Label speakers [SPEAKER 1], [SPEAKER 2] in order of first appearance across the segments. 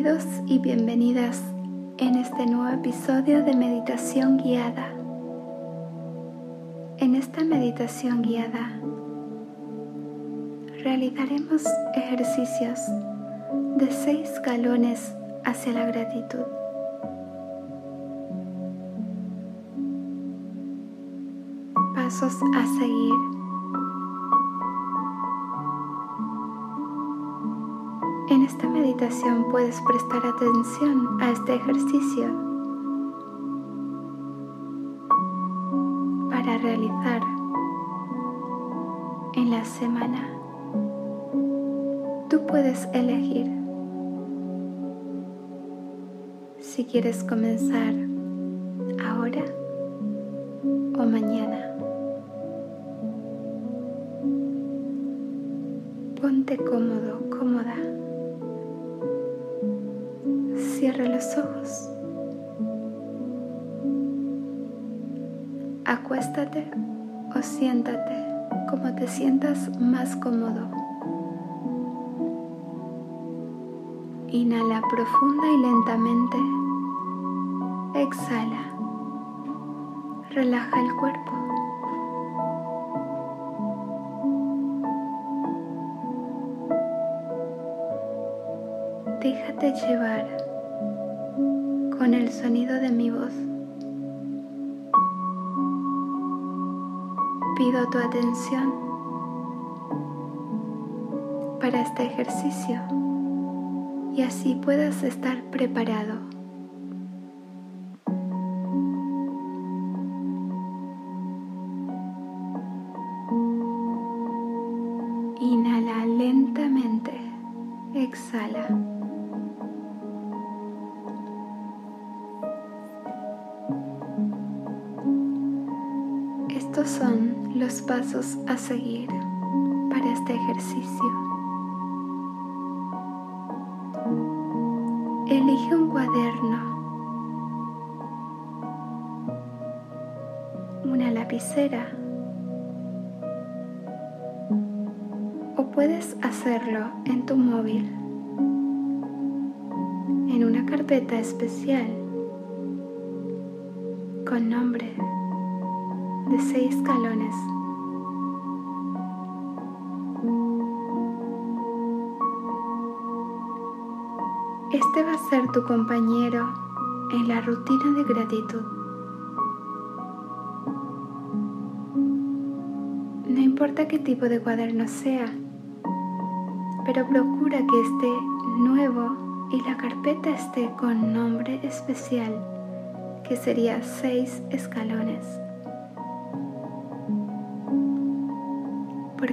[SPEAKER 1] Bienvenidos y bienvenidas en este nuevo episodio de meditación guiada. En esta meditación guiada realizaremos ejercicios de seis escalones hacia la gratitud. Pasos a seguir esta meditación puedes prestar atención a este ejercicio para realizar en la semana. Tú puedes elegir si quieres comenzar ahora o mañana. Ponte cómodo, cómoda. Cierra los ojos. Acuéstate o siéntate como te sientas más cómodo. Inhala profunda y lentamente. Exhala. Relaja el cuerpo. Déjate llevar con el sonido de mi voz. Pido tu atención para este ejercicio y así puedas estar preparado. Inhala lentamente, exhala. Estos son los pasos a seguir para este ejercicio. Elige un cuaderno, una lapicera o puedes hacerlo en tu móvil, en una carpeta especial con nombre de seis escalones. Este va a ser tu compañero en la rutina de gratitud. No importa qué tipo de cuaderno sea, pero procura que esté nuevo y la carpeta esté con nombre especial, que sería seis escalones.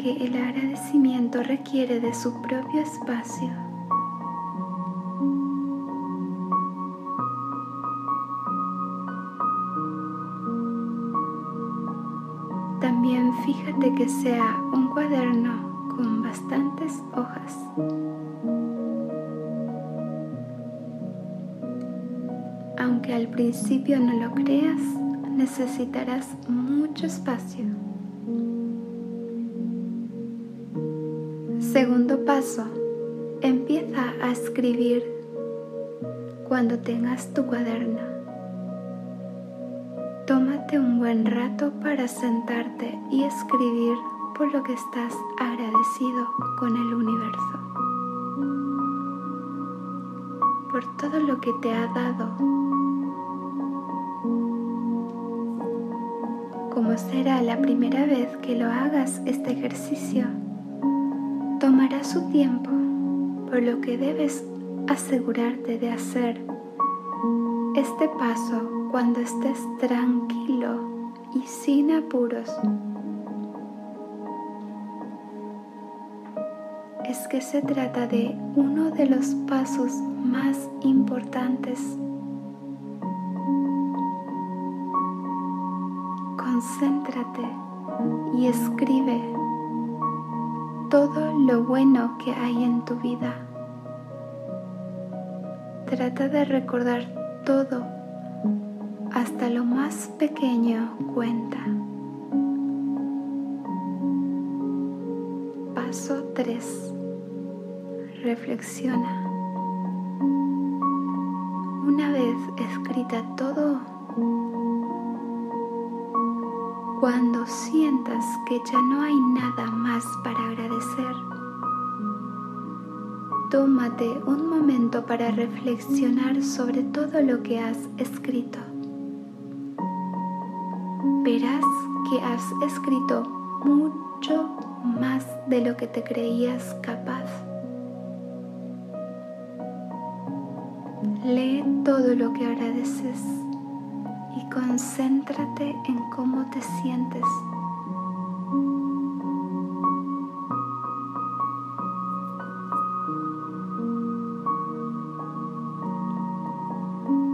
[SPEAKER 1] Porque el agradecimiento requiere de su propio espacio. También fíjate que sea un cuaderno con bastantes hojas. Aunque al principio no lo creas, necesitarás mucho espacio. Segundo paso, empieza a escribir cuando tengas tu cuaderno. Tómate un buen rato para sentarte y escribir por lo que estás agradecido con el universo, por todo lo que te ha dado. Como será la primera vez que lo hagas este ejercicio, tomará su tiempo, por lo que debes asegurarte de hacer este paso cuando estés tranquilo y sin apuros. Es que se trata de uno de los pasos más importantes. Concéntrate y escribe todo lo bueno que hay en tu vida. Trata de recordar todo, hasta lo más pequeño cuenta. Paso 3. Reflexiona. Una vez escrita todo, cuando sientas que ya no hay nada más para agradecer, tómate un momento para reflexionar sobre todo lo que has escrito. Verás que has escrito mucho más de lo que te creías capaz. Lee todo lo que agradeces y concéntrate en cómo te sientes.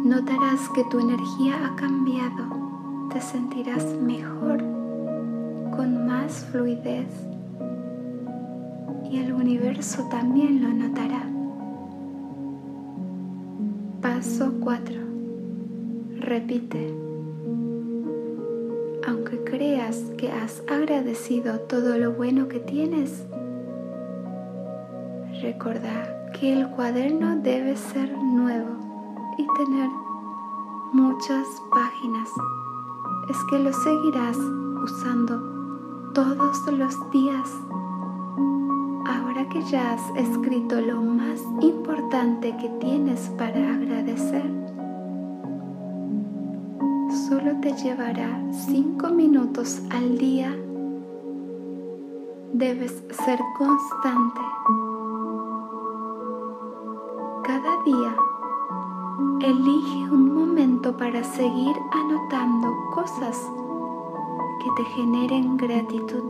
[SPEAKER 1] Notarás que tu energía ha cambiado, te sentirás mejor, con más fluidez y el universo también lo notará. Paso 4. Repite. Aunque creas que has agradecido todo lo bueno que tienes, recuerda que el cuaderno debe ser nuevo y tener muchas páginas. Es que lo seguirás usando todos los días que ya has escrito lo más importante que tienes para agradecer, te llevará cinco minutos al día. Debes ser constante. Cada día, elige un momento para seguir anotando cosas que te generen gratitud.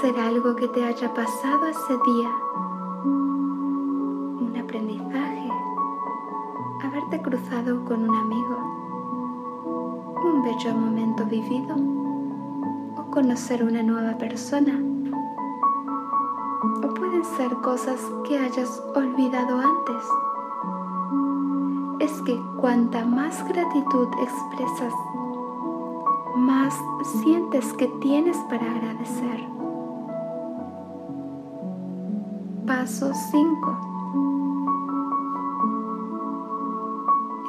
[SPEAKER 1] ser algo que te haya pasado ese día, con un amigo, un bello momento vivido o conocer una nueva persona. O pueden ser cosas que hayas olvidado antes. Es que cuanta más gratitud expresas, más sientes que tienes para agradecer. Paso 5.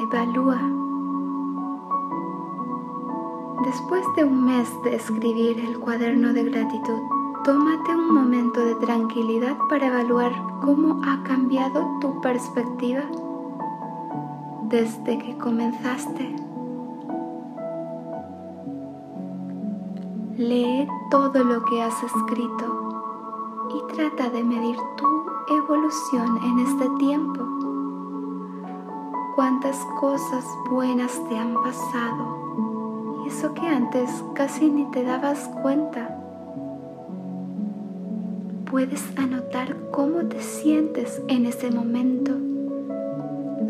[SPEAKER 1] Evalúa. Después de un mes de escribir el cuaderno de gratitud, tómate un momento de tranquilidad para evaluar cómo ha cambiado tu perspectiva desde que comenzaste. Lee todo lo que has escrito y trata de medir tu evolución en este tiempo. Cuántas cosas buenas te han pasado y eso que antes casi ni te dabas cuenta. Puedes anotar cómo te sientes en ese momento,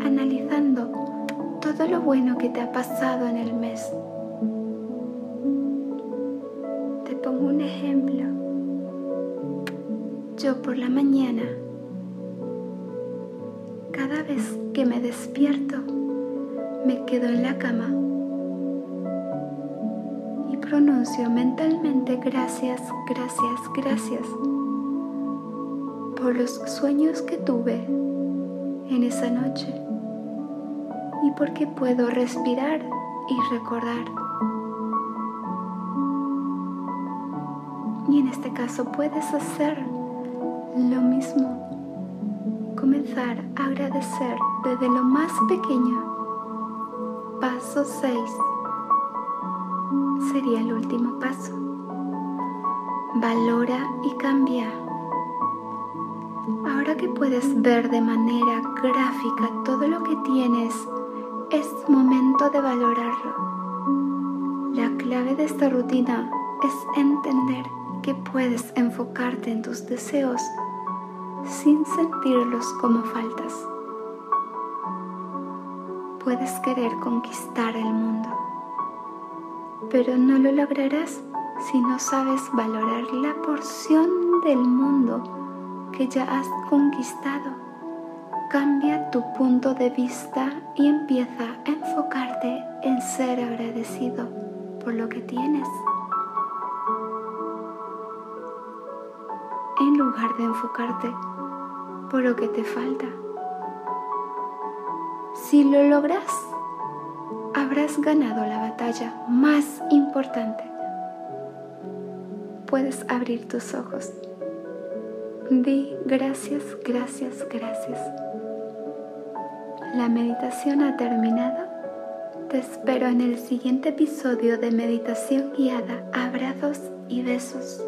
[SPEAKER 1] analizando todo lo bueno que te ha pasado en el mes. Te pongo un ejemplo. Yo por la mañana, cada vez que me despierto, me quedo en la cama y pronuncio mentalmente gracias, gracias, gracias por los sueños que tuve en esa noche y porque puedo respirar y recordar. Y en este caso puedes hacer lo mismo, comenzar a agradecer desde lo más pequeño. Paso 6 sería el último paso. Valora y cambia. Ahora que puedes ver de manera gráfica todo lo que tienes, es momento de valorarlo. La clave de esta rutina es entender que puedes enfocarte en tus deseos sin sentirlos como faltas. Puedes querer conquistar el mundo, pero no lo lograrás si no sabes valorar la porción del mundo que ya has conquistado. Cambia tu punto de vista y empieza a enfocarte en ser agradecido por lo que tienes. En lugar de enfocarte por lo que te falta Si lo logras, habrás ganado la batalla más importante. Puedes abrir tus ojos. Di gracias, gracias, gracias. La meditación ha terminado. Te espero en el siguiente episodio de Meditación Guiada. Abrazos y besos.